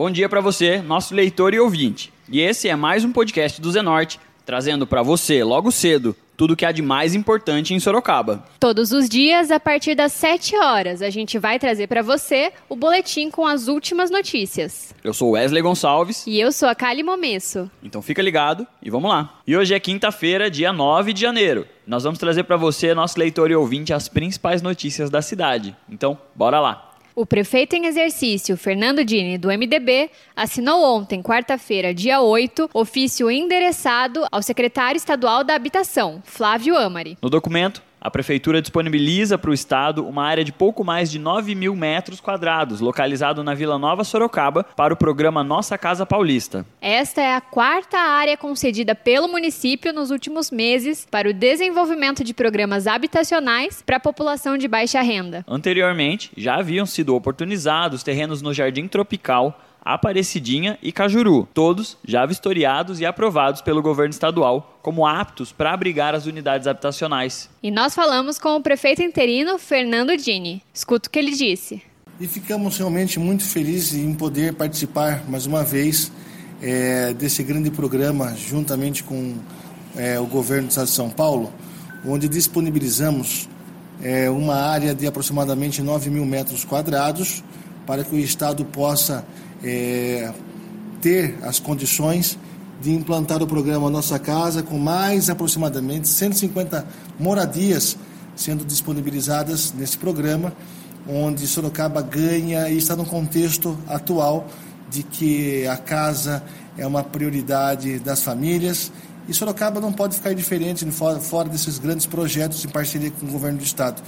Bom dia para você, nosso leitor e ouvinte. E esse é mais um podcast do Zenorte, trazendo para você, logo cedo, tudo que há de mais importante em Sorocaba. Todos os dias, a partir das 7 horas, a gente vai trazer para você o boletim com as últimas notícias. Eu sou Wesley Gonçalves. E eu sou a Kali Momesso. Então fica ligado e vamos lá. E hoje é quinta-feira, dia 9 de janeiro. Nós vamos trazer para você, nosso leitor e ouvinte, as principais notícias da cidade. Então, bora lá. O prefeito em exercício, Fernando Dini, do MDB, assinou ontem, quarta-feira, dia 8, ofício endereçado ao secretário estadual da Habitação, Flávio Amari. No documento, a Prefeitura disponibiliza para o Estado uma área de pouco mais de 9 mil metros quadrados, localizado na Vila Nova Sorocaba, para o programa Nossa Casa Paulista. Esta é a quarta área concedida pelo município nos últimos meses para o desenvolvimento de programas habitacionais para a população de baixa renda. Anteriormente, já haviam sido oportunizados terrenos no Jardim Tropical Aparecidinha e Cajuru, todos já vistoriados e aprovados pelo governo estadual como aptos para abrigar as unidades habitacionais. E nós falamos com o prefeito interino Fernando Dini. Escuta o que ele disse. E ficamos realmente muito felizes em poder participar mais uma vez é, desse grande programa, juntamente com é, o governo do estado de São Paulo, onde disponibilizamos é, uma área de aproximadamente 9 mil metros quadrados para que o Estado possa é, ter as condições de implantar o programa Nossa Casa com mais aproximadamente 150 moradias sendo disponibilizadas nesse programa, onde Sorocaba ganha e está no contexto atual de que a casa é uma prioridade das famílias e Sorocaba não pode ficar diferente fora, desses grandes projetos em parceria com o governo do estado.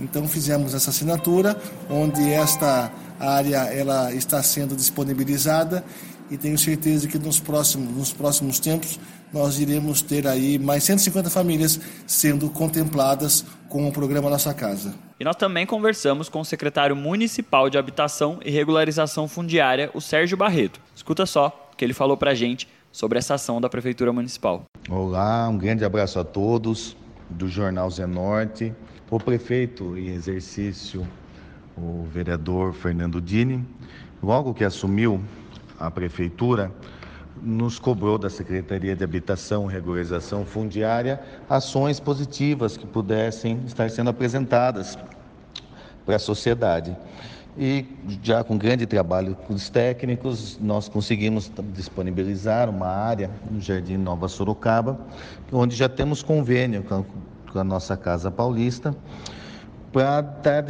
Então fizemos essa assinatura, onde esta área ela está sendo disponibilizada e tenho certeza que nos próximos, nos próximos tempos nós iremos ter aí mais 150 famílias sendo contempladas com o programa Nossa Casa. E nós também conversamos com o secretário municipal de Habitação e Regularização Fundiária, o Sérgio Barreto. Escuta só o que ele falou para a gente sobre essa ação da Prefeitura Municipal. Olá, um grande abraço a todos do Jornal Zenorte. O prefeito em exercício o vereador Fernando Dini, logo que assumiu a prefeitura, nos cobrou da Secretaria de Habitação e Regularização Fundiária ações positivas que pudessem estar sendo apresentadas para a sociedade. E já com grande trabalho com os técnicos, nós conseguimos disponibilizar uma área no Jardim Nova Sorocaba, onde já temos convênio com a nossa Casa Paulista para estar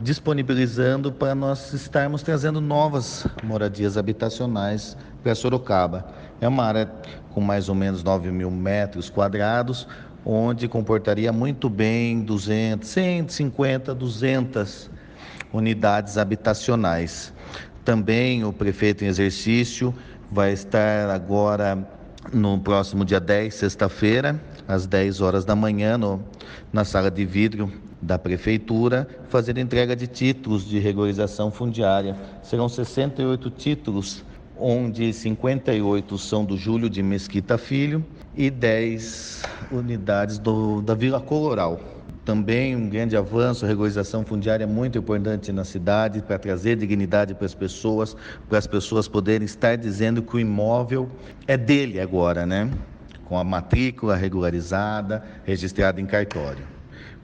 disponibilizando para nós estarmos trazendo novas moradias habitacionais para Sorocaba. É uma área com mais ou menos 9 mil metros quadrados, onde comportaria muito bem 200, 150, 200 unidades habitacionais. Também o prefeito em exercício vai estar agora no próximo dia 10, sexta-feira, às 10 horas da manhã, no, na sala de vidro da Prefeitura, fazer entrega de títulos de regularização fundiária. Serão 68 títulos, onde 58 são do Júlio de Mesquita Filho e 10 unidades do, da Vila Coloral. Também um grande avanço, a regularização fundiária é muito importante na cidade para trazer dignidade para as pessoas, para as pessoas poderem estar dizendo que o imóvel é dele agora, né? Com a matrícula regularizada, registrada em cartório.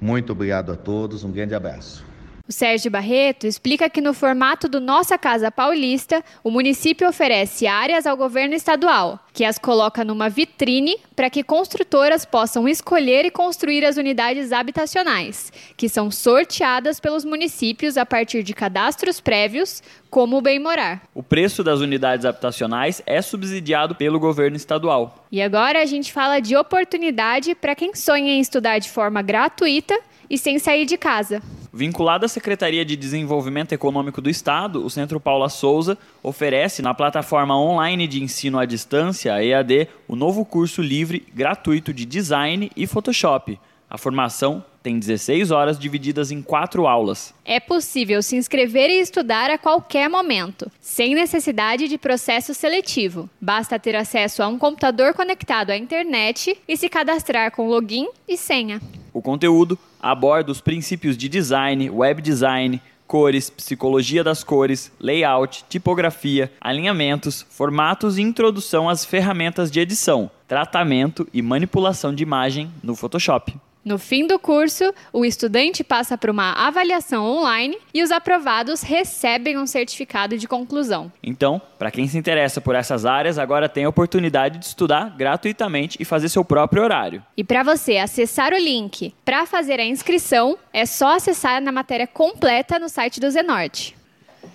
Muito obrigado a todos, um grande abraço. O Sérgio Barreto explica que no formato do Nossa Casa Paulista, o município oferece áreas ao governo estadual, que as coloca numa vitrine para que construtoras possam escolher e construir as unidades habitacionais, que são sorteadas pelos municípios a partir de cadastros prévios, como o bem morar. O preço das unidades habitacionais é subsidiado pelo governo estadual. E agora a gente fala de oportunidade para quem sonha em estudar de forma gratuita e sem sair de casa. Vinculado à Secretaria de Desenvolvimento Econômico do Estado, o Centro Paula Souza oferece na plataforma online de ensino à distância, a EAD, o novo curso livre gratuito de Design e Photoshop. A formação tem 16 horas divididas em quatro aulas. É possível se inscrever e estudar a qualquer momento, sem necessidade de processo seletivo. Basta ter acesso a um computador conectado à internet e se cadastrar com login e senha. O conteúdo aborda os princípios de design, web design, cores, psicologia das cores, layout, tipografia, alinhamentos, formatos e introdução às ferramentas de edição, tratamento e manipulação de imagem no Photoshop. No fim do curso, o estudante passa por uma avaliação online e os aprovados recebem um certificado de conclusão. Então, para quem se interessa por essas áreas, agora tem a oportunidade de estudar gratuitamente e fazer seu próprio horário. E para você acessar o link para fazer a inscrição, é só acessar na matéria completa no site do Zenorte.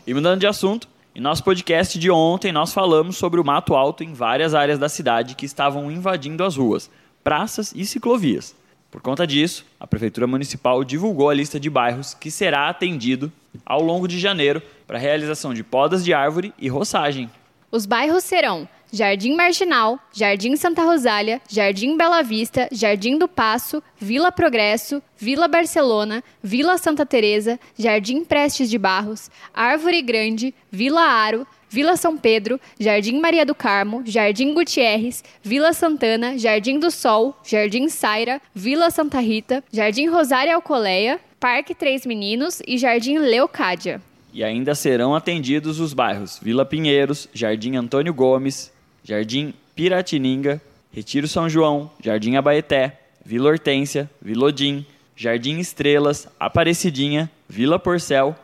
E mudando de assunto, em nosso podcast de ontem nós falamos sobre o mato alto em várias áreas da cidade que estavam invadindo as ruas, praças e ciclovias. Por conta disso, a Prefeitura Municipal divulgou a lista de bairros que será atendido ao longo de janeiro para realização de podas de árvore e roçagem. Os bairros serão Jardim Marginal, Jardim Santa Rosália, Jardim Bela Vista, Jardim do Passo, Vila Progresso, Vila Barcelona, Vila Santa Teresa, Jardim Prestes de Barros, Árvore Grande, Vila Aro, Vila São Pedro, Jardim Maria do Carmo, Jardim Gutierrez, Vila Santana, Jardim do Sol, Jardim Saira, Vila Santa Rita, Jardim Rosária Alcoleia, Parque Três Meninos e Jardim Leocádia. E ainda serão atendidos os bairros Vila Pinheiros, Jardim Antônio Gomes, Jardim Piratininga, Retiro São João, Jardim Abaeté, Vila Hortência, Vila Odim, Jardim Estrelas, Aparecidinha, Vila Porcel,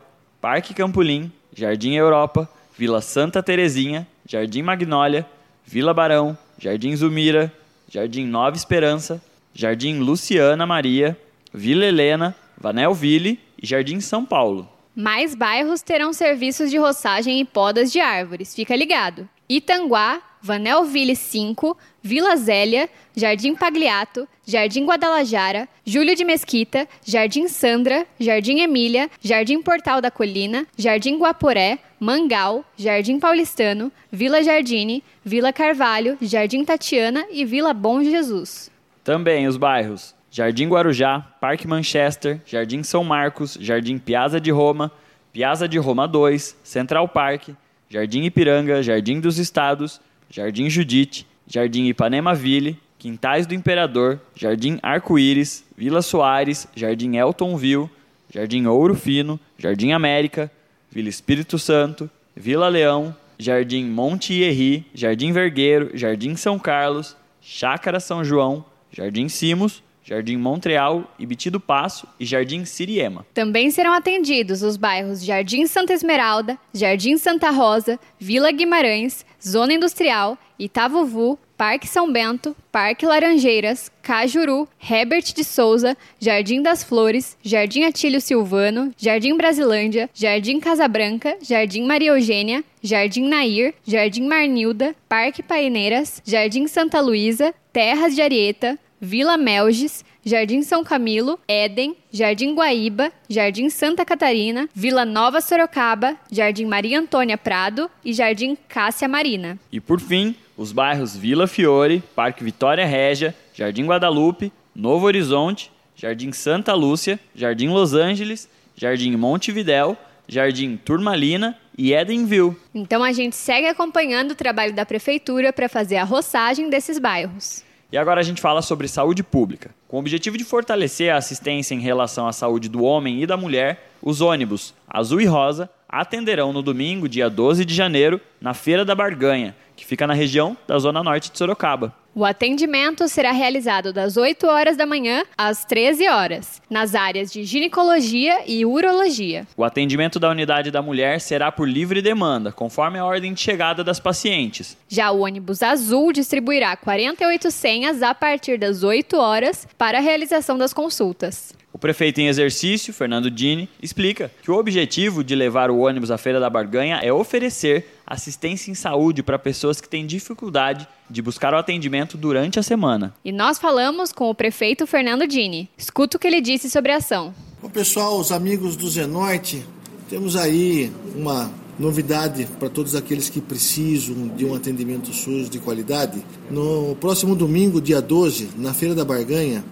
Parque Campolim, Jardim Europa, Vila Santa Terezinha, Jardim Magnólia, Vila Barão, Jardim Zumira, Jardim Nova Esperança, Jardim Luciana Maria, Vila Helena, Vanelville e Jardim São Paulo. Mais bairros terão serviços de roçagem e podas de árvores, fica ligado. Itanguá, Vanelville 5, Vila Zélia, Jardim Pagliato, Jardim Guadalajara, Júlio de Mesquita, Jardim Sandra, Jardim Emília, Jardim Portal da Colina, Jardim Guaporé, Mangal, Jardim Paulistano, Vila Jardine, Vila Carvalho, Jardim Tatiana e Vila Bom Jesus. Também os bairros Jardim Guarujá, Parque Manchester, Jardim São Marcos, Jardim Piazza de Roma, Piazza de Roma 2, Central Park, Jardim Ipiranga, Jardim dos Estados, Jardim Judite, Jardim Ipanema Ville, Quintais do Imperador, Jardim Arco-Íris, Vila Soares, Jardim Eltonville, Jardim Ouro Fino, Jardim América, Vila Espírito Santo, Vila Leão, Jardim Monte Ierri, Jardim Vergueiro, Jardim São Carlos, Chácara São João, Jardim Simos, Jardim Montreal, Ibiti do Passo e Jardim Siriema. Também serão atendidos os bairros Jardim Santa Esmeralda, Jardim Santa Rosa, Vila Guimarães, Zona Industrial, Itavuvu, Parque São Bento, Parque Laranjeiras, Cajuru, Herbert de Souza, Jardim das Flores, Jardim Atílio Silvano, Jardim Brasilândia, Jardim Casa Branca, Jardim Maria Eugênia, Jardim Nair, Jardim Marnilda, Parque Paineiras, Jardim Santa Luísa, Terras de Arieta, Vila Melges, Jardim São Camilo, Éden, Jardim Guaíba, Jardim Santa Catarina, Vila Nova Sorocaba, Jardim Maria Antônia Prado e Jardim Cássia Marina. E por fim, os bairros Vila Fiore, Parque Vitória Régia, Jardim Guadalupe, Novo Horizonte, Jardim Santa Lúcia, Jardim Los Angeles, Jardim Montevidéu, Jardim Turmalina e Edenville. Então a gente segue acompanhando o trabalho da prefeitura para fazer a roçagem desses bairros. E agora a gente fala sobre saúde pública. Com o objetivo de fortalecer a assistência em relação à saúde do homem e da mulher, os ônibus azul e rosa atenderão no domingo, dia 12 de janeiro, na Feira da Barganha, que fica na região da Zona Norte de Sorocaba. O atendimento será realizado das 8 horas da manhã às 13 horas, nas áreas de ginecologia e urologia. O atendimento da unidade da mulher será por livre demanda, conforme a ordem de chegada das pacientes. Já o ônibus azul distribuirá 48 senhas a partir das 8 horas para a realização das consultas. O prefeito em exercício, Fernando Dini, explica que o objetivo de levar o ônibus à Feira da Barganha é oferecer assistência em saúde para pessoas que têm dificuldade de buscar o atendimento durante a semana. E nós falamos com o prefeito Fernando Dini. Escuta o que ele disse sobre a ação. Bom, pessoal, os amigos do Zenorte, temos aí uma novidade para todos aqueles que precisam de um atendimento SUS de qualidade. No próximo domingo, dia 12, na Feira da Barganha,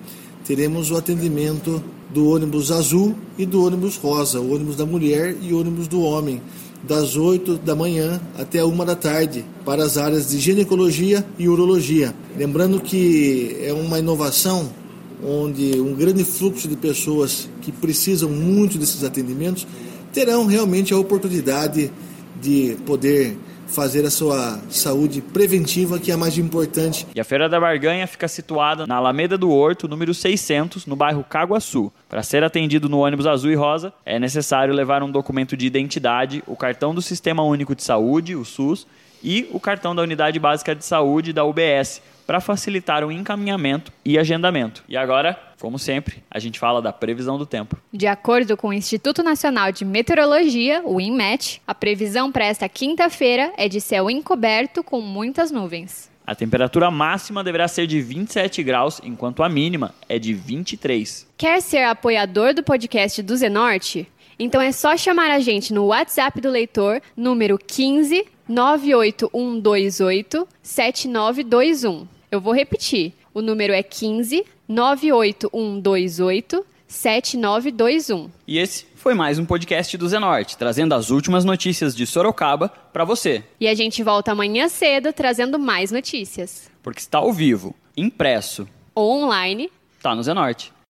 teremos o atendimento do ônibus azul e do ônibus rosa, o ônibus da mulher e o ônibus do homem, das 8 da manhã até a 1 da tarde, para as áreas de ginecologia e urologia. Lembrando que é uma inovação onde um grande fluxo de pessoas que precisam muito desses atendimentos terão realmente a oportunidade de poder fazer a sua saúde preventiva, que é a mais importante. E a Feira da Barganha fica situada na Alameda do Horto, número 600, no bairro Caguaçu. Para ser atendido no ônibus azul e rosa, é necessário levar um documento de identidade, o cartão do Sistema Único de Saúde, o SUS, e o cartão da Unidade Básica de Saúde da UBS, para facilitar o encaminhamento e agendamento. E agora, como sempre, a gente fala da previsão do tempo. De acordo com o Instituto Nacional de Meteorologia, o INMET, a previsão para esta quinta-feira é de céu encoberto com muitas nuvens. A temperatura máxima deverá ser de 27 graus, enquanto a mínima é de 23. Quer ser apoiador do podcast do Zenorte? Então é só chamar a gente no WhatsApp do leitor, número 15 98128 7921. Eu vou repetir. O número é 15 98128 7921. E esse foi mais um podcast do Zenorte, trazendo as últimas notícias de Sorocaba para você. E a gente volta amanhã cedo trazendo mais notícias. Porque está ao vivo, impresso ou online, tá no Zenorte.